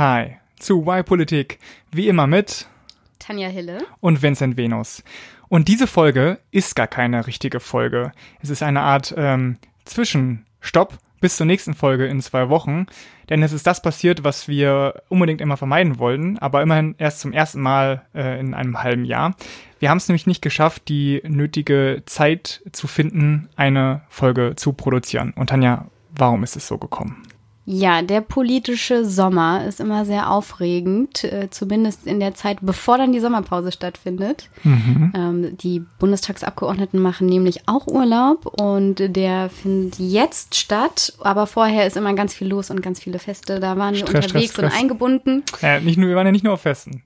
Hi, zu Y-Politik, wie immer mit Tanja Hille und Vincent Venus. Und diese Folge ist gar keine richtige Folge. Es ist eine Art ähm, Zwischenstopp bis zur nächsten Folge in zwei Wochen. Denn es ist das passiert, was wir unbedingt immer vermeiden wollten, aber immerhin erst zum ersten Mal äh, in einem halben Jahr. Wir haben es nämlich nicht geschafft, die nötige Zeit zu finden, eine Folge zu produzieren. Und Tanja, warum ist es so gekommen? Ja, der politische Sommer ist immer sehr aufregend, äh, zumindest in der Zeit, bevor dann die Sommerpause stattfindet. Mhm. Ähm, die Bundestagsabgeordneten machen nämlich auch Urlaub und der findet jetzt statt, aber vorher ist immer ganz viel los und ganz viele Feste. Da waren wir Stress, unterwegs Stress, Stress. und eingebunden. Ja, nicht nur, wir waren ja nicht nur auf Festen.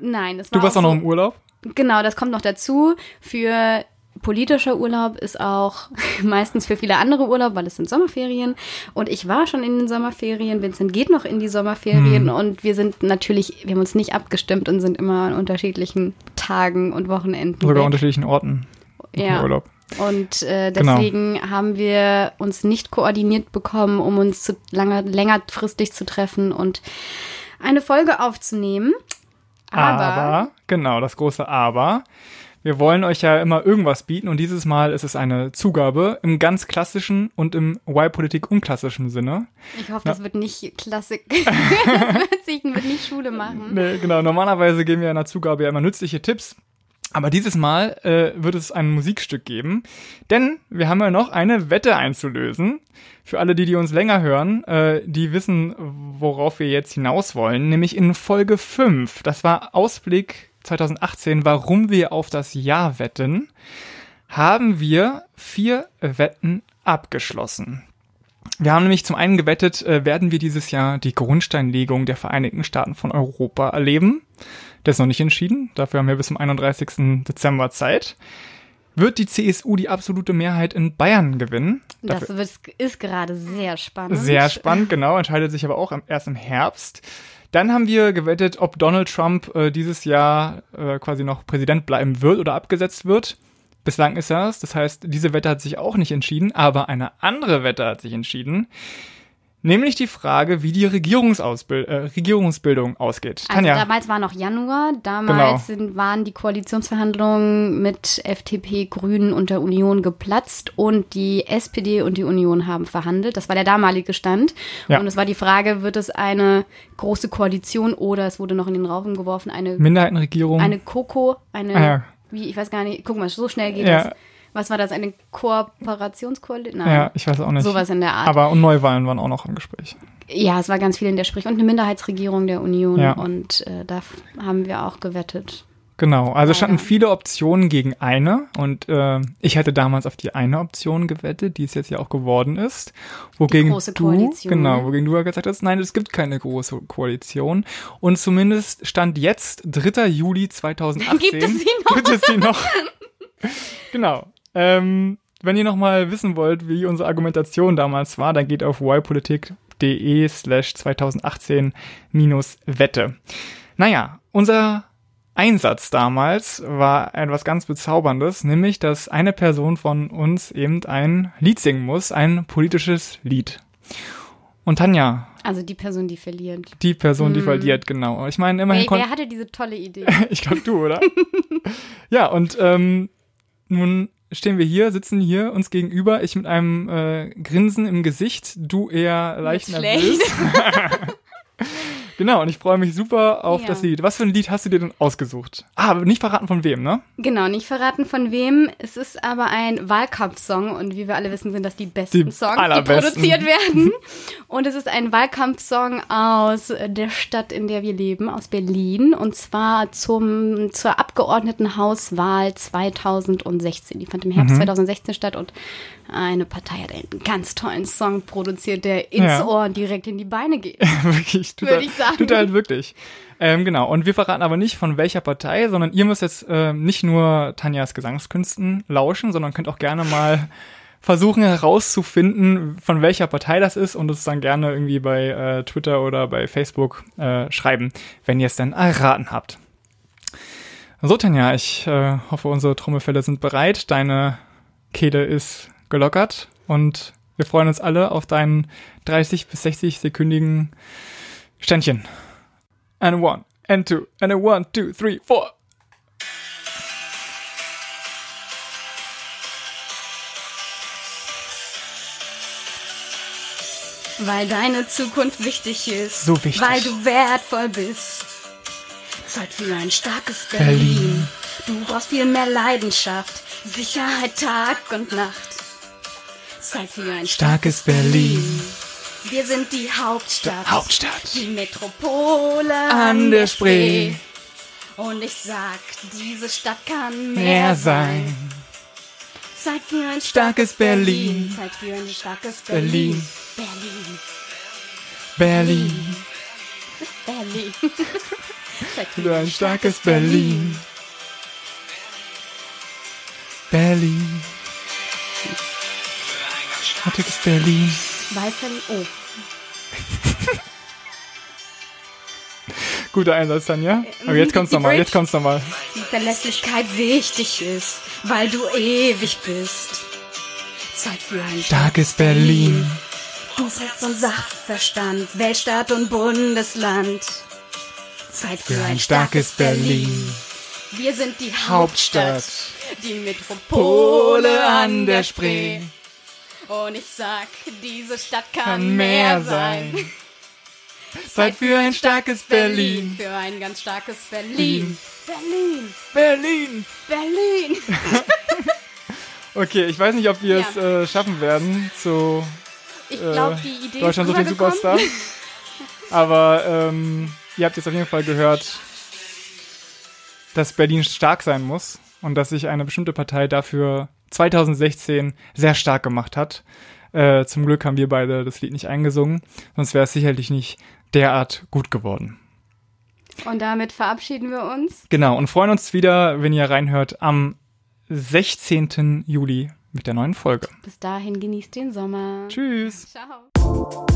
Nein, es war Du warst auch so, noch im Urlaub? Genau, das kommt noch dazu. Für politischer Urlaub ist auch meistens für viele andere Urlaub, weil es sind Sommerferien. Und ich war schon in den Sommerferien. Vincent geht noch in die Sommerferien. Hm. Und wir sind natürlich, wir haben uns nicht abgestimmt und sind immer an unterschiedlichen Tagen und Wochenenden. Sogar weg. unterschiedlichen Orten im Ja. Urlaub. Und äh, Genau. deswegen haben wir uns nicht koordiniert bekommen, um uns zu lange, längerfristig zu treffen und eine Folge aufzunehmen. Aber, genau, das große Aber. Wir wollen euch ja immer irgendwas bieten und dieses Mal ist es eine Zugabe im ganz klassischen und im Y-Politik unklassischen Sinne. ich hoffe, das wird nicht Klassik. das wird sich wird nicht Schule machen. Nee, genau, normalerweise geben wir in der Zugabe ja immer nützliche Tipps. Aber dieses Mal äh, wird es ein Musikstück geben, denn wir haben ja noch eine Wette einzulösen. Für alle, die, die uns länger hören, äh, die wissen, worauf wir jetzt hinaus wollen, nämlich in Folge 5. Das war Ausblick 2018, warum wir auf das Jahr wetten, haben wir vier Wetten abgeschlossen. Wir haben nämlich zum einen gewettet, äh, werden wir dieses Jahr die Grundsteinlegung der Vereinigten Staaten von Europa erleben. Das ist noch nicht entschieden. Dafür haben wir bis zum 31. Dezember Zeit. Wird die CSU die absolute Mehrheit in Bayern gewinnen? Das wird, ist gerade sehr spannend. Sehr spannend, genau. Entscheidet sich aber auch erst im Herbst. Dann haben wir gewettet, ob Donald Trump äh, dieses Jahr äh, quasi noch Präsident bleiben wird oder abgesetzt wird. Bislang ist er es. Das heißt, diese Wette hat sich auch nicht entschieden, aber eine andere Wette hat sich entschieden. Nämlich die Frage, wie die Regierungsausbild äh, Regierungsbildung ausgeht. Also Tanja, damals war noch Januar, Genau. damals sind, waren die Koalitionsverhandlungen mit FDP, Grünen und der Union geplatzt und die SPD und die Union haben verhandelt. Das war der damalige Stand. Ja. Und es war die Frage, wird es eine große Koalition oder es wurde noch in den Raum geworfen, eine, Minderheitenregierung. eine Koko, eine, Ah, ja. wie, ich weiß gar nicht, guck mal, so schnell geht Ja. das. Was war das, eine Kooperationskoalition? Ja, ich weiß auch nicht. Sowas in der Art. Aber und Neuwahlen waren auch noch im Gespräch. Ja, es war ganz viel in der Sprich- und eine Minderheitsregierung der Union. Ja. Und äh, da haben wir auch gewettet. Genau, also standen viele Optionen gegen eine und äh, ich hatte damals auf die eine Option gewettet, die es jetzt ja auch geworden ist. Wogegen große du, Koalition. genau, wogegen du ja gesagt hast, nein, es gibt keine große Koalition. Und zumindest stand jetzt 3. Juli 2018. Gibt es sie noch? Gibt es sie noch? genau. Ähm, wenn ihr noch mal wissen wollt, wie unsere Argumentation damals war, dann geht auf ypolitik.de slash 2018 minus Wette. Naja, unser Einsatz damals war etwas ganz Bezauberndes, nämlich, dass eine Person von uns eben ein Lied singen muss, ein politisches Lied. Und Tanja, Also die Person, die verliert. die Person, die verliert, genau. Ich meine, immerhin Wer, wer hatte diese tolle Idee? ich glaube du, oder? ja, und ähm, nun stehen wir hier, sitzen hier uns gegenüber, ich mit einem äh, Grinsen im Gesicht, du eher leicht Jetzt nervös. genau, und ich freue mich super auf Ja. das Lied. Was für ein Lied hast du dir denn ausgesucht? Ah, aber nicht verraten von wem, ne? genau, nicht verraten von wem. Es ist aber ein Wahlkampfsong und wie wir alle wissen, sind das die besten Die Songs, die allerbesten. produziert werden. Und es ist ein Wahlkampfsong aus der Stadt, in der wir leben, aus Berlin. Und zwar zum, zur Abgeordnetenhauswahl 2016. Die fand im Mhm. Herbst 2016 statt und eine Partei hat einen ganz tollen Song produziert, der ins Ja. Ohr direkt in die Beine geht. wirklich. Würde ich sagen. Tut halt wirklich. Ähm, genau. Und wir verraten aber nicht von welcher Partei, sondern ihr müsst jetzt ähm, nicht nur Tanjas Gesangskünsten lauschen, sondern könnt auch gerne mal versuchen herauszufinden, von welcher Partei das ist und es dann gerne irgendwie bei äh, Twitter oder bei Facebook äh, schreiben, wenn ihr es dann erraten habt. So, Tanja, ich äh, hoffe, unsere Trommelfälle sind bereit. Deine Kehle ist gelockert und wir freuen uns alle auf deinen 30 bis 60 sekündigen Ständchen. And one, and two, and a one, two, three, four. Weil deine Zukunft wichtig ist. So wichtig. Weil du wertvoll bist. Zeit für ein starkes Berlin. Berlin. Du brauchst viel mehr Leidenschaft. Sicherheit Tag und Nacht. Zeit für ein Starkes Berlin. Wir sind die Hauptstadt. Hauptstadt. Die Metropole An der Spree. Und ich sag, diese Stadt kann mehr, Mehr sein. Zeit für ein Starkes Berlin. Berlin. Zeit für ein starkes Berlin. Berlin. Berlin. Berlin. Berlin. Zeit Für ein starkes Berlin. Berlin. Starkes Berlin. Beifall. Oh. Guter Einsatz, Tanja. Aber Ähm, jetzt kommt's nochmal, jetzt kommt's nochmal. Die Verlässlichkeit wichtig ist, weil du ewig bist. Zeit für ein Starkes Berlin. Du brauchst und Sachverstand, Weltstaat und Bundesland. Zeit für, Für ein starkes Berlin. Wir sind die Hauptstadt. Hauptstadt, die Metropole Pole an der Spree. Und ich sag, diese Stadt kann, Kann mehr sein. Zeit für ein starkes Berlin. Für ein ganz starkes Berlin. Berlin, Berlin. Berlin. Okay, ich weiß nicht, ob wir Ja. es äh, schaffen werden zu Ich äh, glaube, die Idee Deutschland sucht den. Superstar. Aber ähm, ihr habt jetzt auf jeden Fall gehört, dass Berlin stark sein muss und dass sich eine bestimmte Partei dafür 2016 sehr stark gemacht hat. Äh, zum Glück haben wir beide das Lied nicht eingesungen, sonst wäre es sicherlich nicht derart gut geworden. Und damit verabschieden wir uns. Genau, und freuen uns wieder, wenn ihr reinhört, am 16. Juli mit der neuen Folge. Bis dahin genießt den Sommer. Tschüss! Ciao.